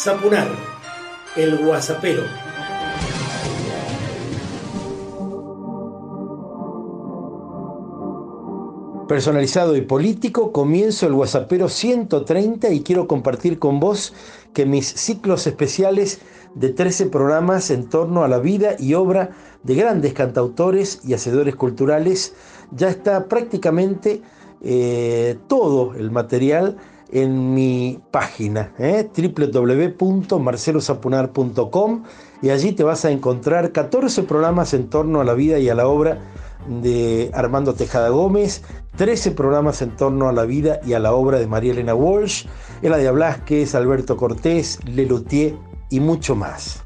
Zapunar, el guasapero. Personalizado y político, comienzo el WhatsAppero 130 y quiero compartir con vos que mis ciclos especiales de 13 programas en torno a la vida y obra de grandes cantautores y hacedores culturales ya está prácticamente eh, todo el material en mi página eh, www.marcelosapunar.com y allí te vas a encontrar 14 programas en torno a la vida y a la obra de Armando Tejada Gómez, 13 programas en torno a la vida y a la obra de María Elena Walsh, Eladia Blasquez, Alberto Cortés, Lelutier y mucho más.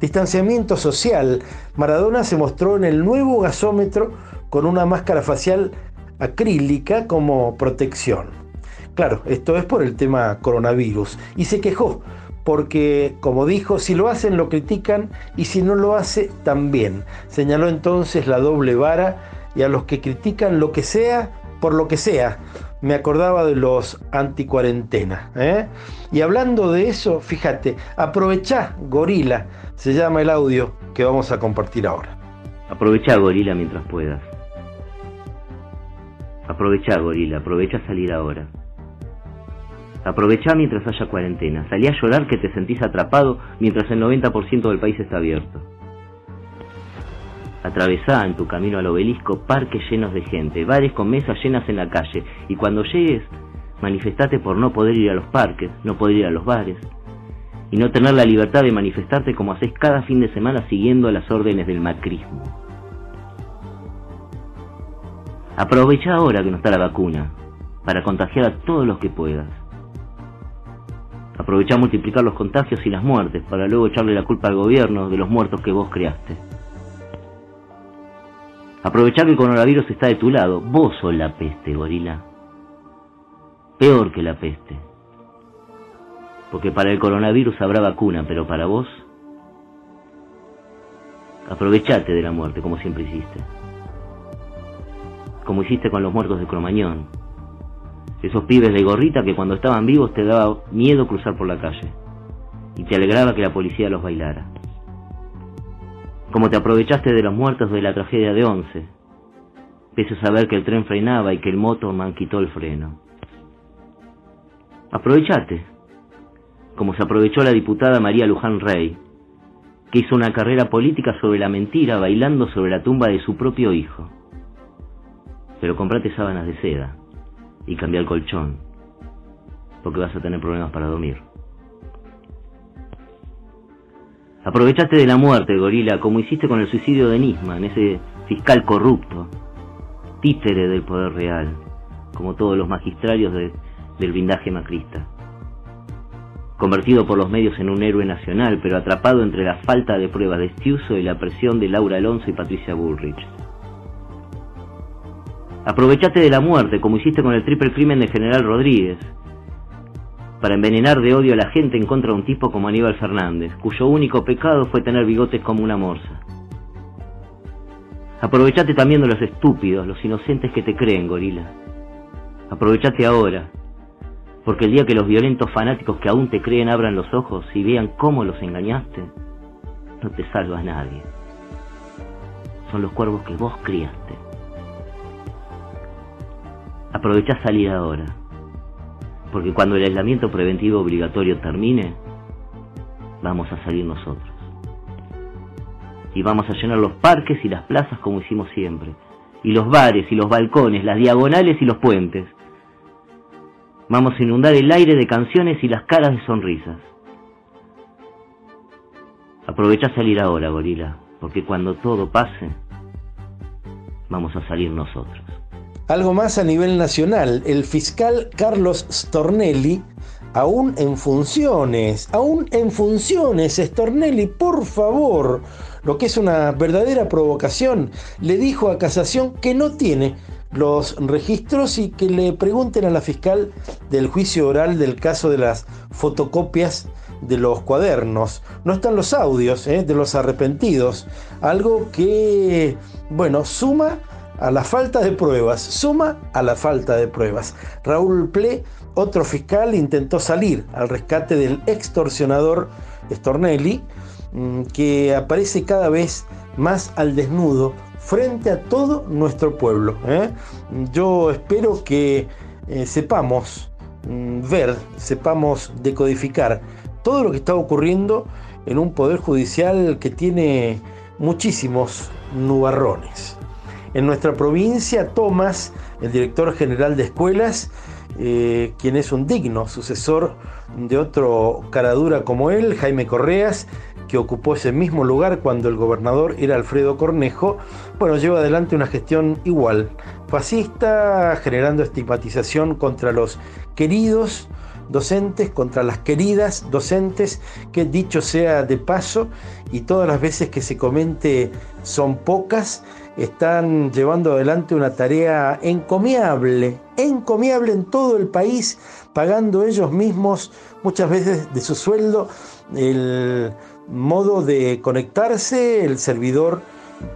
Distanciamiento social. Maradona se mostró en el nuevo gasómetro con una máscara facial acrílica como protección. Claro, esto es por el tema coronavirus. Y se quejó porque, como dijo, si lo hacen lo critican y si no lo hace también. Señaló entonces la doble vara y a los que critican lo que sea, por lo que sea. Me acordaba de los anticuarentena. ¿eh? Y hablando de eso, fíjate, aprovechá Gorila, se llama el audio que vamos a compartir ahora. Aprovecha Gorila mientras puedas. Aprovecha Gorila, aprovecha salir ahora. Aprovecha mientras haya cuarentena. Salí a llorar que te sentís atrapado mientras el 90% del país está abierto. Atravesá en tu camino al obelisco parques llenos de gente, bares con mesas llenas en la calle, y cuando llegues, manifestate por no poder ir a los parques, no poder ir a los bares, y no tener la libertad de manifestarte como haces cada fin de semana siguiendo las órdenes del macrismo. Aprovecha ahora que no está la vacuna, para contagiar a todos los que puedas. Aprovecha a multiplicar los contagios y las muertes, para luego echarle la culpa al gobierno de los muertos que vos creaste. Aprovecha que el coronavirus está de tu lado. Vos sos la peste, gorila. Peor que la peste. Porque para el coronavirus habrá vacuna, pero para vos... Aprovechate de la muerte, como siempre hiciste. Como hiciste con los muertos de Cromañón. Esos pibes de gorrita que cuando estaban vivos te daba miedo cruzar por la calle. Y te alegraba que la policía los bailara como te aprovechaste de los muertos de la tragedia de Once, pese a saber que el tren frenaba y que el motorman quitó el freno. Aprovechate, como se aprovechó la diputada María Luján Rey, que hizo una carrera política sobre la mentira bailando sobre la tumba de su propio hijo. Pero comprate sábanas de seda y cambia el colchón, porque vas a tener problemas para dormir. Aprovechaste de la muerte, gorila, como hiciste con el suicidio de Nisman, ese fiscal corrupto, títere del poder real, como todos los magistrarios del blindaje macrista. Convertido por los medios en un héroe nacional, pero atrapado entre la falta de pruebas de Stiuso y la presión de Laura Alonso y Patricia Bullrich. Aprovechaste de la muerte, como hiciste con el triple crimen de General Rodríguez, para envenenar de odio a la gente en contra de un tipo como Aníbal Fernández, cuyo único pecado fue tener bigotes como una morsa. Aprovechate también de los estúpidos, los inocentes que te creen, gorila. Aprovechate ahora, porque el día que los violentos fanáticos que aún te creen abran los ojos y vean cómo los engañaste, no te salvas nadie. Son los cuervos que vos criaste. Aprovechá salir ahora porque cuando el aislamiento preventivo obligatorio termine, vamos a salir nosotros. Y vamos a llenar los parques y las plazas como hicimos siempre. Y los bares y los balcones, las diagonales y los puentes. Vamos a inundar el aire de canciones y las caras de sonrisas. Aprovecha salir ahora, gorila, porque cuando todo pase, vamos a salir nosotros. Algo más a nivel nacional, el fiscal Carlos Stornelli, aún en funciones, aún en funciones, Stornelli, por favor, lo que es una verdadera provocación, le dijo a Casación que no tiene los registros y que le pregunten a la fiscal del juicio oral del caso de las fotocopias de los cuadernos. No están los audios ¿eh? de los arrepentidos. Algo que, bueno, suma a la falta de pruebas, suma a la falta de pruebas. Raúl Ple, otro fiscal, intentó salir al rescate del extorsionador Stornelli, mm, que aparece cada vez más al desnudo frente a todo nuestro pueblo. ¿eh? Yo espero que eh, sepamos mm, ver, sepamos decodificar todo lo que está ocurriendo en un poder judicial que tiene muchísimos nubarrones. En nuestra provincia, Tomás, el director general de escuelas, eh, quien es un digno sucesor de otro caradura como él, Jaime Correas, que ocupó ese mismo lugar cuando el gobernador era Alfredo Cornejo, bueno, lleva adelante una gestión igual, fascista, generando estigmatización contra los queridos docentes, contra las queridas docentes, que dicho sea de paso, y todas las veces que se comente son pocas, están llevando adelante una tarea encomiable, encomiable en todo el país, pagando ellos mismos muchas veces de su sueldo el modo de conectarse, el servidor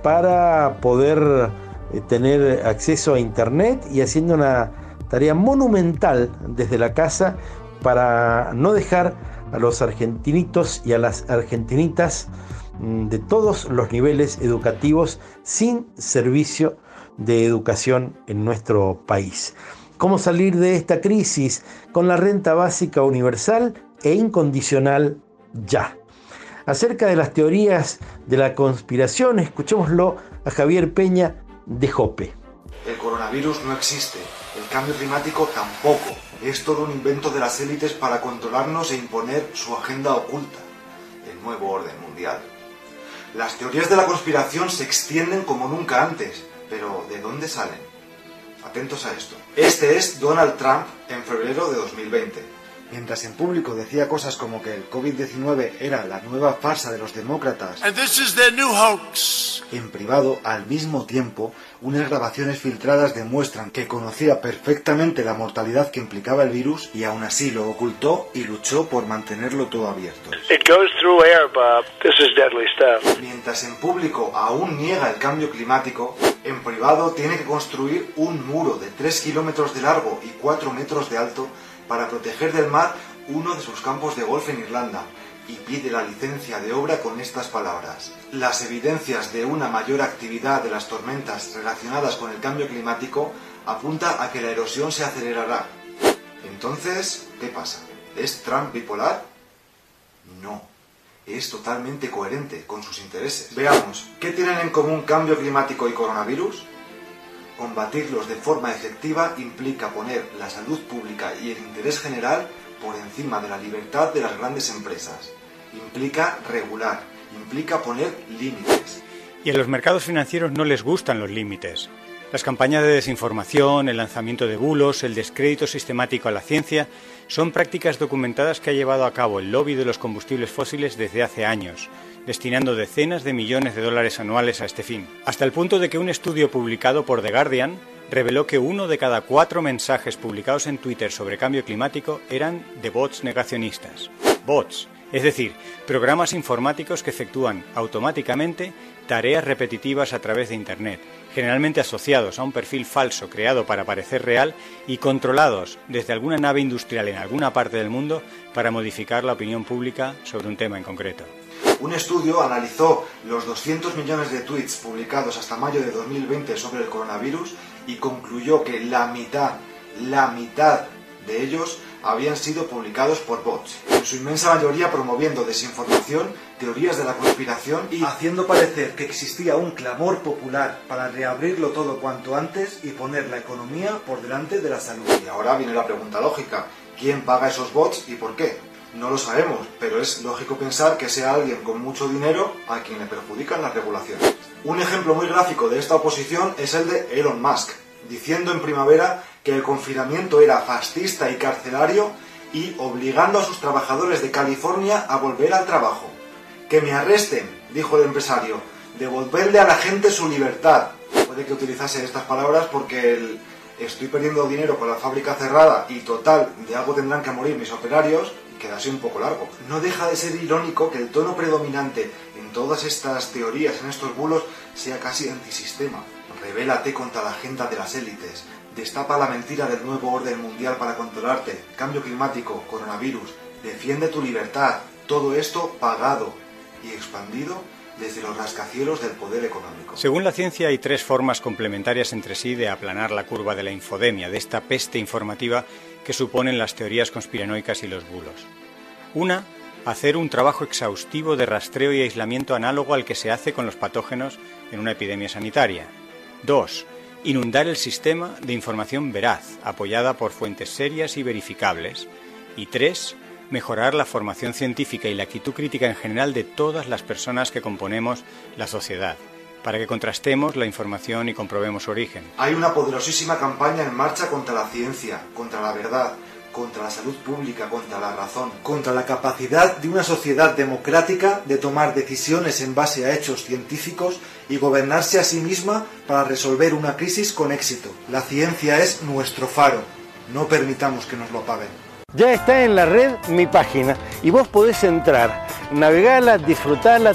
para poder eh, tener acceso a internet y haciendo una tarea monumental desde la casa para no dejar a los argentinitos y a las argentinitas de todos los niveles educativos sin servicio de educación en nuestro país. ¿Cómo salir de esta crisis? Con la renta básica universal e incondicional ya. Acerca de las teorías de la conspiración, escuchémoslo a Javier Peña de Jope. El coronavirus no existe, el cambio climático tampoco. Es todo un invento de las élites para controlarnos e imponer su agenda oculta, el nuevo orden mundial. Las teorías de la conspiración se extienden como nunca antes, pero ¿de dónde salen? Atentos a esto. Este es Donald Trump en febrero de 2020 mientras en público decía cosas como que el COVID-19 era la nueva farsa de los demócratas, en privado, al mismo tiempo, unas grabaciones filtradas demuestran que conocía perfectamente la mortalidad que implicaba el virus y aún así lo ocultó y luchó por mantenerlo todo abierto. Mientras en público aún niega el cambio climático, en privado tiene que construir un muro de 3 kilómetros de largo y 4 metros de alto para proteger del mar uno de sus campos de golf en Irlanda y pide la licencia de obra con estas palabras. Las evidencias de una mayor actividad de las tormentas relacionadas con el cambio climático apunta a que la erosión se acelerará. Entonces, ¿qué pasa? ¿Es Trump bipolar? No. Es totalmente coherente con sus intereses. Veamos, ¿qué tienen en común cambio climático y coronavirus? Combatirlos de forma efectiva implica poner la salud pública y el interés general por encima de la libertad de las grandes empresas. Implica regular, implica poner límites. Y a los mercados financieros no les gustan los límites. Las campañas de desinformación, el lanzamiento de bulos, el descrédito sistemático a la ciencia son prácticas documentadas que ha llevado a cabo el lobby de los combustibles fósiles desde hace años, destinando decenas de millones de dólares anuales a este fin, hasta el punto de que un estudio publicado por The Guardian reveló que uno de cada cuatro mensajes publicados en Twitter sobre cambio climático eran de bots negacionistas. Bots, es decir, programas informáticos que efectúan automáticamente tareas repetitivas a través de Internet, generalmente asociados a un perfil falso creado para parecer real y controlados desde alguna nave industrial en alguna parte del mundo para modificar la opinión pública sobre un tema en concreto. Un estudio analizó los 200 millones de tweets publicados hasta mayo de 2020 sobre el coronavirus y concluyó que la mitad, la mitad de ellos habían sido publicados por bots, en su inmensa mayoría promoviendo desinformación, teorías de la conspiración y haciendo parecer que existía un clamor popular para reabrirlo todo cuanto antes y poner la economía por delante de la salud. Y ahora viene la pregunta lógica, ¿quién paga esos bots y por qué? No lo sabemos, pero es lógico pensar que sea alguien con mucho dinero a quien le perjudican las regulaciones. Un ejemplo muy gráfico de esta oposición es el de Elon Musk, diciendo en primavera que el confinamiento era fascista y carcelario y obligando a sus trabajadores de California a volver al trabajo. Que me arresten, dijo el empresario, devolverle a la gente su libertad. Puede que utilizase estas palabras porque el estoy perdiendo dinero con la fábrica cerrada y total, de algo tendrán que morir mis operarios, quedase un poco largo. No deja de ser irónico que el tono predominante en todas estas teorías, en estos bulos, sea casi antisistema. Rebélate contra la agenda de las élites. Destapa la mentira del nuevo orden mundial para controlarte. Cambio climático, coronavirus. Defiende tu libertad. Todo esto pagado y expandido desde los rascacielos del poder económico. Según la ciencia, hay tres formas complementarias entre sí de aplanar la curva de la infodemia, de esta peste informativa que suponen las teorías conspiranoicas y los bulos. Una, hacer un trabajo exhaustivo de rastreo y aislamiento análogo al que se hace con los patógenos en una epidemia sanitaria. Dos, inundar el sistema de información veraz, apoyada por fuentes serias y verificables. Y tres, mejorar la formación científica y la actitud crítica en general de todas las personas que componemos la sociedad, para que contrastemos la información y comprobemos su origen. Hay una poderosísima campaña en marcha contra la ciencia, contra la verdad, contra la salud pública, contra la razón, contra la capacidad de una sociedad democrática de tomar decisiones en base a hechos científicos y gobernarse a sí misma para resolver una crisis con éxito. La ciencia es nuestro faro. No permitamos que nos lo apaguen. Ya está en la red mi página y vos podés entrar, navegarla, disfrutarla,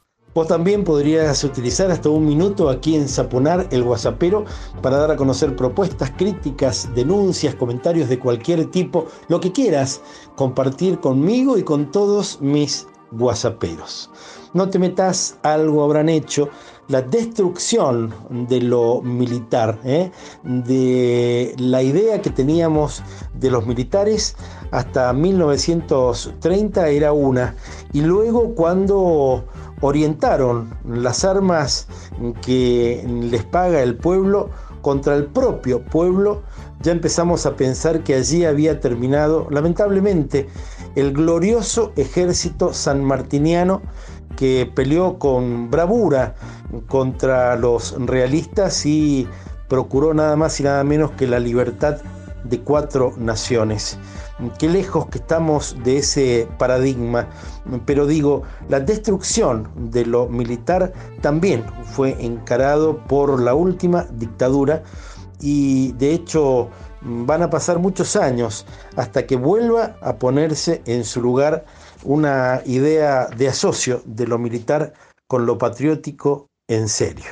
Vos también podrías utilizar hasta un minuto aquí en Sapunar el WhatsAppero para dar a conocer propuestas, críticas, denuncias, comentarios de cualquier tipo, lo que quieras compartir conmigo y con todos mis WhatsApperos. No te metas, algo habrán hecho, la destrucción de lo militar, ¿eh? de la idea que teníamos de los militares hasta 1930 era una, y luego cuando orientaron las armas que les paga el pueblo contra el propio pueblo, ya empezamos a pensar que allí había terminado, lamentablemente, el glorioso ejército sanmartiniano que peleó con bravura contra los realistas y procuró nada más y nada menos que la libertad de cuatro naciones. Qué lejos que estamos de ese paradigma, pero digo, la destrucción de lo militar también fue encarado por la última dictadura y de hecho van a pasar muchos años hasta que vuelva a ponerse en su lugar una idea de asocio de lo militar con lo patriótico en serio.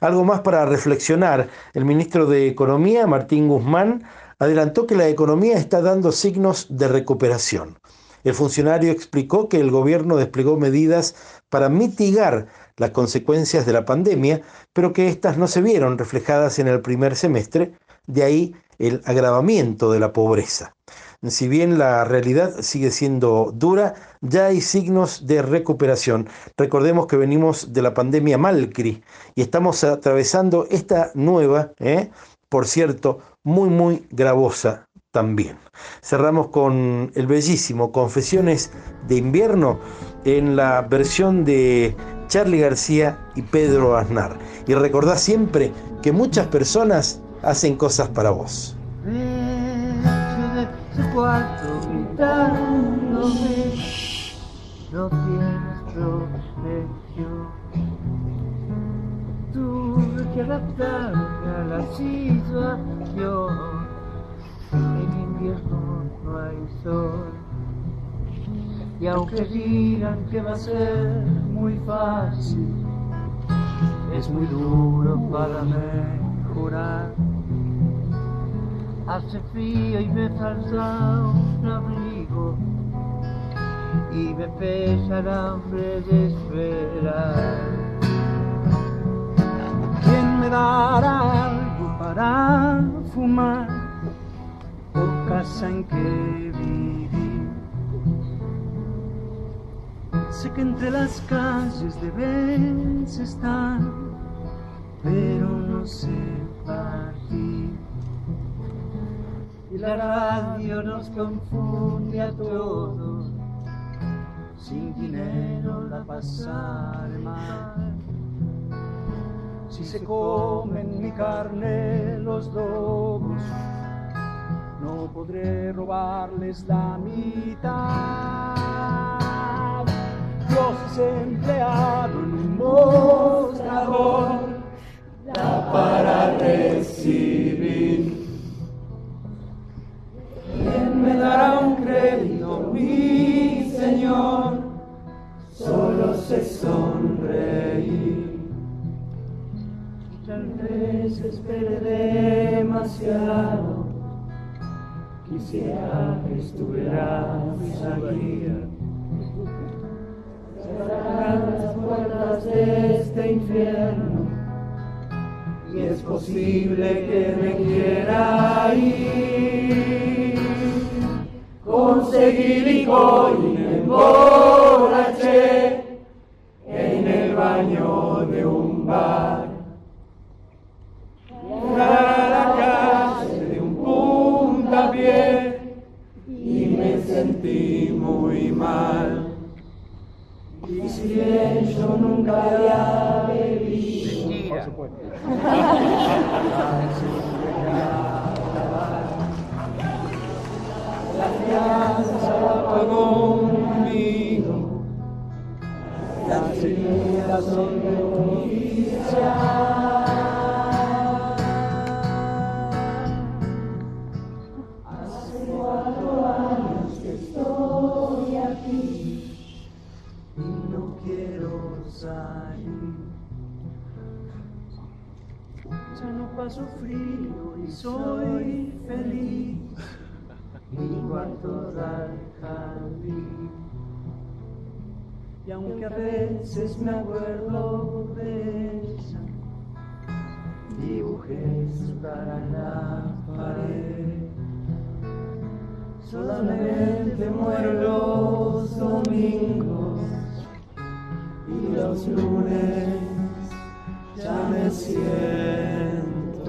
Algo más para reflexionar. El ministro de Economía, Martín Guzmán, adelantó que la economía está dando signos de recuperación. El funcionario explicó que el gobierno desplegó medidas para mitigar las consecuencias de la pandemia, pero que éstas no se vieron reflejadas en el primer semestre, de ahí el agravamiento de la pobreza. Si bien la realidad sigue siendo dura, ya hay signos de recuperación. Recordemos que venimos de la pandemia Malcri y estamos atravesando esta nueva, ¿eh? por cierto, muy, muy gravosa también. Cerramos con el bellísimo Confesiones de invierno en la versión de Charlie García y Pedro Aznar. Y recordá siempre que muchas personas hacen cosas para vos. En invierno no hay sol. Y aunque digan que va a ser muy fácil, es muy duro para mejorar. Hace frío y me falta un abrigo y me pesa el hambre de esperar. ¿Quién me dará algo para fumar o casa en que vivir? Sé que entre las calles debes estar, pero no sé partir. Y la radio nos confunde a todos sin dinero la pasaré mal. Si se comen mi carne los lobos, no podré robarles la mitad. Dios es empleado en un mostrador para recibir. ¿Quién me dará un crédito, mi Señor? Solo sonreír. Espere demasiado. Quisiera que estuvieras aquí. Cerrar las puertas de este infierno. Y es posible que me quiera ir. Conseguí licor y me en el baño de un bar. Bien yo nunca había bebido, por supuesto. La fianza conmigo, las heridas son de Hace Ya no paso frío y soy feliz. Mi cuarto da jardín. Y aunque a veces me acuerdo de ella, cara en la pared. Solamente muero los domingos y los lunes ya me siento.